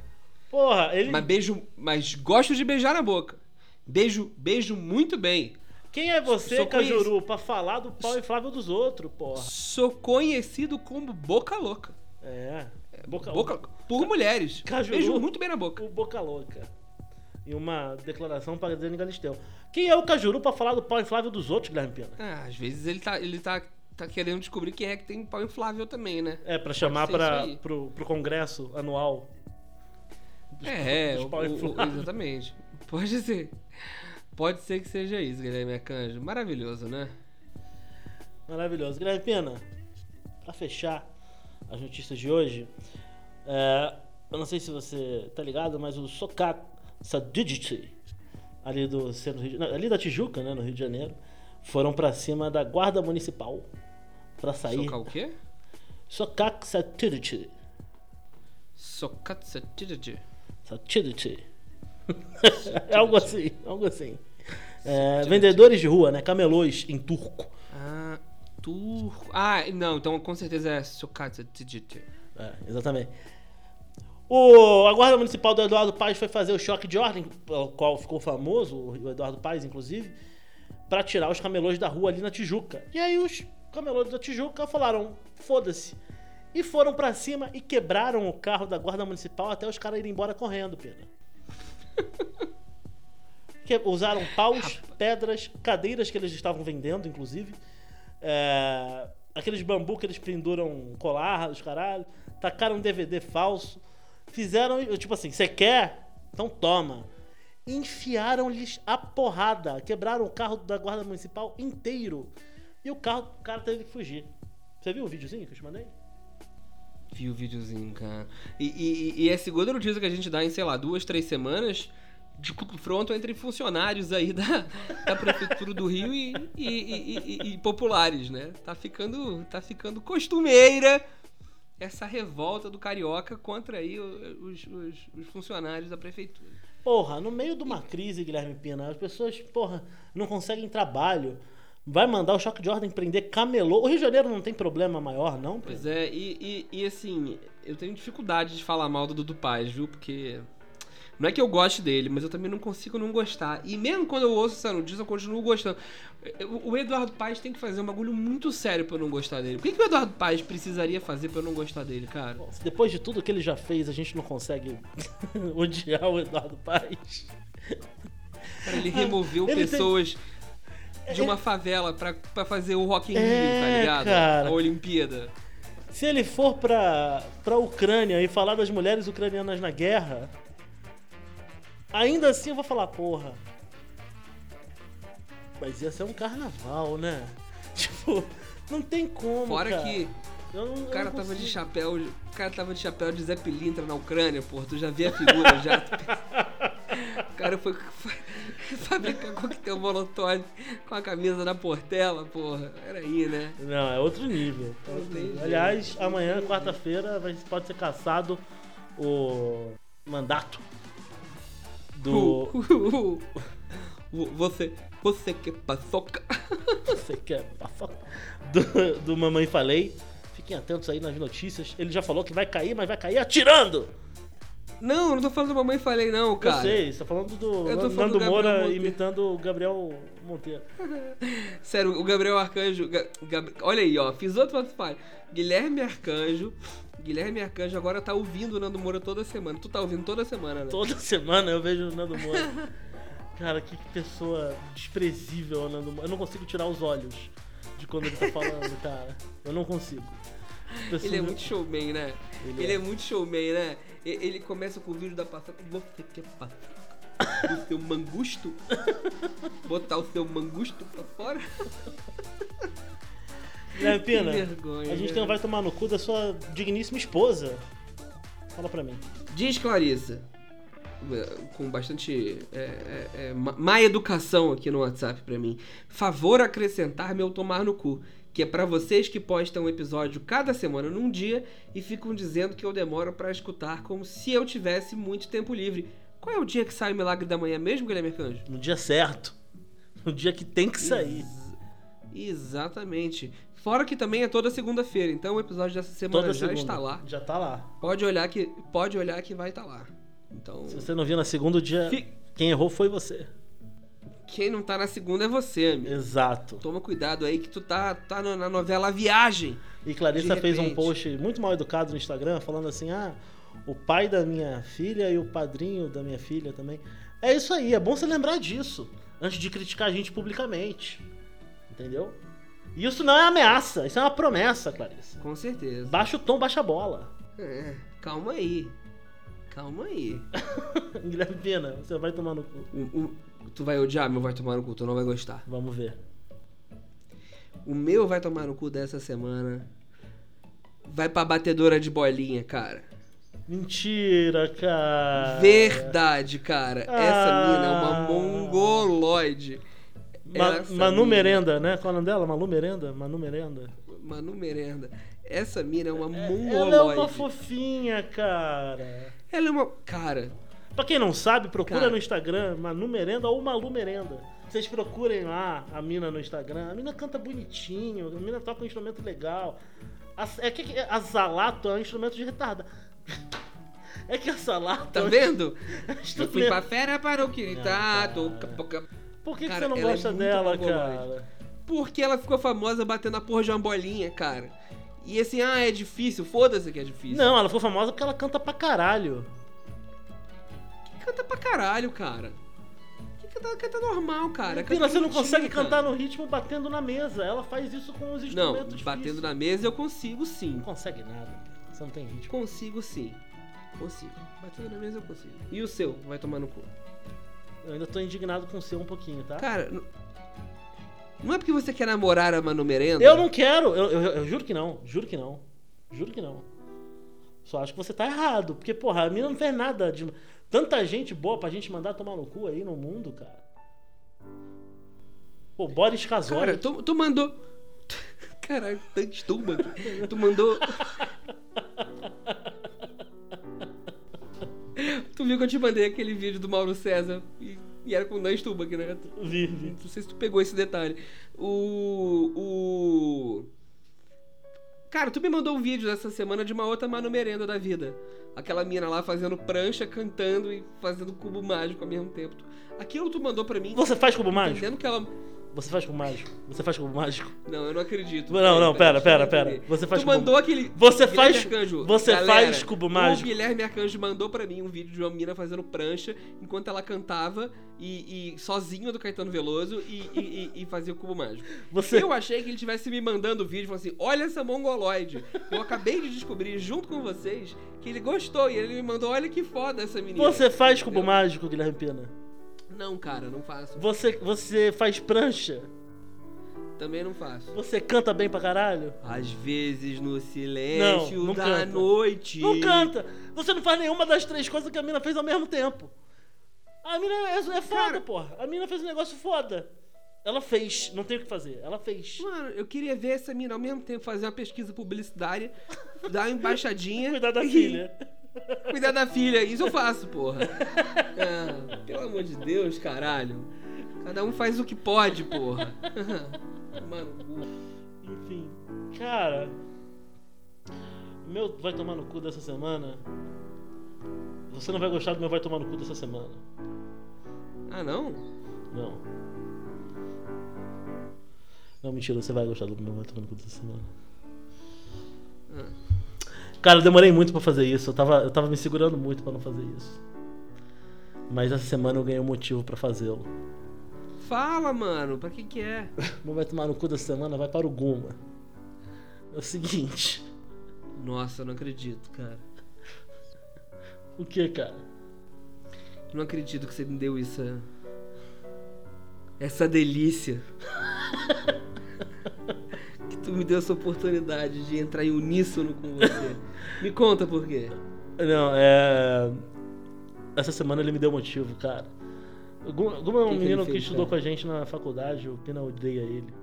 Porra, ele.
Mas beijo, mas gosto de beijar na boca. Beijo, beijo muito bem.
Quem é você,
Sou
Cajuru, pra falar do pau inflável dos outros, porra?
Sou conhecido como boca louca.
É. Boca,
Boca por mulheres.
Cajuru.
Beijo muito bem na boca.
O Boca Louca. E uma declaração para Dani Galisteu. Quem é o Cajuru pra falar do pau inflável dos outros, Guilherme Pena?
Ah, às vezes ele tá, ele tá, tá querendo descobrir quem é que tem pau inflável também, né?
É, pra chamar
aí.
pro, pro congresso anual. dos-
É,
dos
o-
pau
o- exatamente. Pode ser. Pode ser que seja isso, Guilherme Arcanjo. Maravilhoso, né?
Maravilhoso. Guilherme Pena, pra fechar as notícias de hoje, é, eu não sei se você tá ligado, mas o Socat Sadigity, ali do centro Rio ali da Tijuca, né, no Rio de Janeiro, foram pra cima da guarda municipal pra sair.
Socar o quê?
Socat Satigity.
Socatsatidity.
Satigity. é algo assim, algo assim. É, vendedores de rua, né? Camelôs em turco.
Ah, turco. Ah, não, então com certeza é Socatsatidity.
É, exatamente. O, a Guarda Municipal do Eduardo Paes foi fazer o choque de ordem, pelo qual ficou famoso, o Eduardo Paes, inclusive, para tirar os camelôs da rua ali na Tijuca. E aí os camelôs da Tijuca falaram, foda-se. E foram pra cima e quebraram o carro da Guarda Municipal até os caras irem embora correndo, Pena. Que- usaram paus, pedras, cadeiras que eles estavam vendendo, inclusive. É, aqueles bambu que eles penduram colar, os caralho. Tacaram DVD falso. Fizeram, tipo assim, você quer? Então toma. Enfiaram-lhes a porrada. Quebraram o carro da guarda municipal inteiro. E o carro, o cara teve que fugir. Você viu o videozinho que eu te mandei?
Vi o videozinho, cara. E, e, e é segunda notícia que a gente dá em, sei lá, duas, três semanas de confronto entre funcionários aí da, da prefeitura do Rio e- e- e populares, né? Tá ficando, tá ficando costumeira essa revolta do carioca contra aí os, os- os funcionários da prefeitura.
Porra, no meio de uma crise, Guilherme Pina, as pessoas, porra, não conseguem trabalho. Vai mandar o choque de ordem prender camelô. O Rio de Janeiro não tem problema maior, não?
Pois é, e, e, e, assim, eu tenho dificuldade de falar mal do Dudu Paz, viu? Porque. Não é que eu goste dele, mas eu também não consigo não gostar. E mesmo quando eu ouço essa notícia, eu continuo gostando. Eu- O Eduardo Paz tem que fazer um bagulho muito sério pra eu não gostar dele. O que, que o Eduardo Paz precisaria fazer pra eu não gostar dele, cara?
Bom, depois de tudo que ele já fez, a gente não consegue odiar o Eduardo Paes.
Cara, ele removeu
Ele tem-
pessoas de uma favela pra, pra fazer o Rock in Rio, tá
É,
ligado?
cara.
A Olimpíada.
Se ele for pra, pra Ucrânia e falar das mulheres ucranianas na guerra, ainda assim eu vou falar, porra. Mas ia ser um carnaval, né? Tipo, não tem como.
Fora
cara.
que
não-
o cara tava de chapéu. O cara tava de chapéu de Zé Pilintra na Ucrânia, porra. Tu já vê a figura já. O cara foi, foi fabricar coquetel molotov com a camisa da Portela, porra. Era aí, né?
Não, é outro nível. É outro nível.
jeito,
Aliás, amanhã, quarta-feira, pode ser caçado o mandato do.
Você, você que paçoca.
Você quer paçoca? Do, do Mamãe Falei. Fiquem atentos aí nas notícias. Ele já falou que vai cair, mas vai cair atirando!
Não, não tô falando da mamãe falei, não, cara.
Eu sei, você tá falando do
Eu tô
Nando
falando do
Moura
Monteiro.
imitando o Gabriel Monteiro.
Sério, o Gabriel Arcanjo. Ga- Gab- Olha aí, ó. Fiz outro falho. Guilherme Arcanjo. Guilherme Arcanjo agora tá ouvindo o Nando Moura toda semana. Tu tá ouvindo toda semana, né?
Toda semana eu vejo o Nando Moura. Cara, que pessoa desprezível o Nando Moura. Eu não consigo tirar os olhos de quando ele tá falando, cara. Eu não consigo. Pessoa-
Ele é muito showman, né?
Ele
Ele,
é.
é. muito showman, né? Ele começa com o vídeo da passada. Você quer passar o seu mangusto? Botar o seu mangusto pra fora?
Guilherme Pina,
Que vergonha,
a gente
né?
um vai tomar no cu da sua digníssima esposa. Fala pra mim.
Diz Clarissa, com bastante é, é, é, má má educação aqui no WhatsApp pra mim. Favor acrescentar meu tomar no cu. Que é pra vocês que postam um episódio cada semana num dia e ficam dizendo que eu demoro pra escutar como se eu tivesse muito tempo livre. Qual é o dia que sai o Milagre da Manhã mesmo, Guilherme Arcanjo?
No dia certo. No dia que tem que sair.
Ex- exatamente. Fora que também é toda segunda-feira, então o episódio dessa semana
Toda
já
segunda.
está lá.
Já tá lá.
Pode olhar que pode olhar que vai estar lá. Então,
Se você não viu na segunda dia, quem errou foi você.
quem não tá na segunda é você, amigo.
Exato.
Toma cuidado aí que tu tá, tá na novela Viagem.
E Clarissa fez um post muito mal educado no Instagram, falando assim: ah, o pai da minha filha e o padrinho da minha filha também. É isso aí, é bom você lembrar disso antes de criticar a gente publicamente. Entendeu? E Isso não é ameaça, isso é uma promessa, Clarissa.
Com certeza.
Baixa o tom, baixa a bola.
É, calma aí. Calma aí.
Guilherme Pina, você vai tomar no cu.
O- o- tu vai odiar meu vai tomar no cu, tu não vai gostar.
Vamos ver.
O meu vai tomar no cu dessa semana. Vai pra batedora de bolinha, cara.
Mentira, cara.
Verdade, cara. Essa
Ah.
mina é uma mongoloide.
Ma
Essa
Manu
mina-
Merenda, né? Qual é o nome dela? Manu Merenda? Manu Merenda.
Manu Merenda. Essa mina é uma mongoloide.
Ela é uma fofinha, cara.
Ela é uma. Cara,
Pra quem não sabe, procura
Cara.
no Instagram Manu Merenda ou Malu Merenda. Vocês procurem lá a mina no Instagram. A mina canta bonitinho, a mina toca um instrumento legal. A, é que a Zalato é um instrumento de retarda. É que a Zalato
tá
é
vendo? Eu fui pra fera para o que
Não,
tá.
cara. Por que, que
Cara,
você não
é
gosta
muito
dela, cara?
Porque ela ficou famosa batendo a porra de uma bolinha, cara. E assim, ah, é difícil. Foda-se que é difícil.
Não, ela ficou famosa porque ela canta pra caralho.
Canta pra caralho, cara. Que canta, canta normal, cara. Canta
você não consegue
cara.
cantar no ritmo batendo na mesa. Ela faz isso com os
Não,
instrumentos
batendo
difíceis.
na mesa eu consigo
Não
sim.
consegue nada, cara. Você não tem ritmo.
Consigo sim. Consigo. Batendo na mesa eu consigo. E o seu? Vai tomar no cu.
Eu ainda tô indignado com o seu um pouquinho, tá?
Cara, n- não é porque você quer namorar a Manu Merenda?
Eu não quero, eu, eu- eu juro que não, juro que não, juro que não. Só acho que você tá errado, porque, porra, a mina não fez nada de. Tanta gente boa pra gente mandar tomar no cu aí no mundo, cara. Pô, Boris Casoy.
Cara, tu, tu mandou. Caralho, tanto turma. Tu mandou. tu viu que eu te mandei aquele vídeo do Mauro César e, e era com dois tubos aqui, né?
Vi, vi.
Não sei se tu pegou esse detalhe. O. O. Cara, tu me mandou um vídeo dessa semana de uma outra Manu Merenda da vida. Aquela mina lá fazendo prancha, cantando e fazendo cubo mágico ao mesmo tempo. Aquilo tu mandou pra mim.
Você faz cubo mágico?
Entendendo que ela.
Você faz cubo mágico? Você faz cubo mágico?
Não, eu não acredito.
Não, não, pera, pera, pera. Você faz
tu
cubo-
mandou aquele.
Você
Guilherme
faz-
Arcanjo,
você
galera,
faz cubo mágico?
O Guilherme Arcanjo mandou pra mim um vídeo de uma mina fazendo prancha enquanto ela cantava e, e sozinho do Caetano Veloso e, e- e- fazia o cubo mágico.
Você-
Eu achei que ele tivesse me mandando o vídeo e falou assim: olha essa mongoloide. Eu acabei de descobrir junto com vocês que ele gostou e ele me mandou: olha que foda essa menina.
Você faz cubo
Entendeu?
mágico, Guilherme Pina?
Não, cara, não faço.
Você, você faz prancha?
Também não faço.
Você canta bem pra caralho?
Às vezes no silêncio
Não, não
da
canta.
noite.
Não canta! Você não faz nenhuma das três coisas que a mina fez ao mesmo tempo. A mina é, é foda,
Cara-
porra. A mina fez um negócio foda. Ela fez, não tem o que fazer. Ela fez.
Mano, eu queria ver essa mina ao mesmo tempo fazer uma pesquisa publicitária, dar uma embaixadinha.
Cuidar da
e
filha.
Cuidar da filha. Isso eu faço, porra. Ah, pelo amor de Deus, caralho. Cada um faz o que pode, porra. Mano,
Enfim. Cara. o Meu vai tomar no cu dessa semana. Você não vai gostar do meu vai tomar no cu dessa semana.
ah não?
Não. Não, mentira, você vai gostar do meu vai tomar no cu dessa semana.
Ah.
Cara, eu demorei muito pra fazer isso. Eu tava, eu tava me segurando muito pra não fazer isso. Mas essa semana eu ganhei um motivo pra fazê-lo.
Fala, mano, pra que que é?
Não vai tomar no cu dessa semana, vai para o Guma. É o seguinte.
Nossa, eu não acredito, cara.
O que, cara?
Eu não acredito que você me deu isso. Essa delícia. tu me deu essa oportunidade de entrar em uníssono com você. Me conta por quê.
Não, é. Essa semana ele me deu motivo, cara. O Guma Guma é um menino que
fez,
estudou
cara?
com a gente na faculdade, o Pina odeia ele.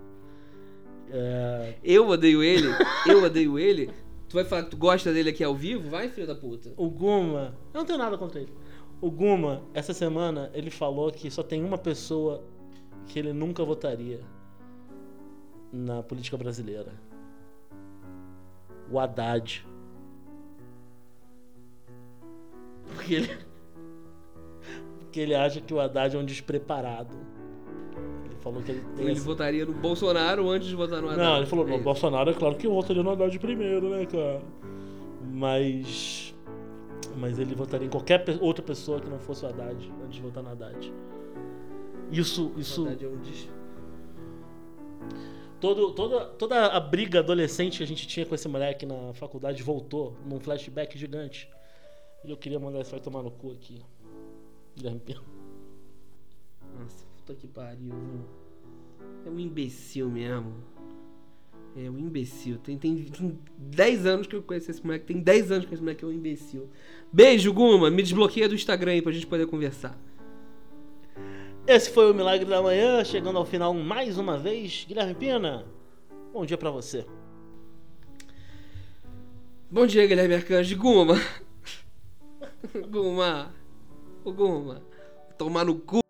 É.
Eu odeio ele? Eu odeio ele? Tu vai falar que tu gosta dele aqui ao vivo? Vai, filho da puta.
O Guma. Eu não tenho nada contra ele. O Guma, essa semana, ele falou que só tem uma pessoa que ele nunca votaria na política brasileira. O Haddad. Porque ele. Porque ele acha que o Haddad é um despreparado. Ele falou que ele tem.
Ele
essa-
votaria no Bolsonaro antes de votar no Haddad.
Não, ele falou,
É
no
isso.
Bolsonaro é claro que eu votaria no Haddad primeiro, né, cara? Mas. Mas ele votaria em qualquer outra pessoa que não fosse o Haddad antes de votar no Haddad. Isso. isso
Haddad é um des-
todo, toda, toda a briga adolescente que a gente tinha com esse moleque na faculdade voltou num flashback gigante. E eu queria mandar esse vai tomar no cu aqui. Guilherme Pena.
Nossa, puta que pariu. viu? É um imbecil mesmo. É um imbecil. Tem, tem, tem 10 anos que eu conheço esse moleque. Tem 10 anos que esse moleque é um imbecil. Beijo, Guma. Me desbloqueia do Instagram aí pra gente poder conversar.
Esse foi o Milagre da Manhã, chegando ao final mais uma vez. Guilherme Pina, bom dia pra você.
Bom dia, Guilherme Arcanjo. Guma. Guma. Ô, Guma. Tomar no cu.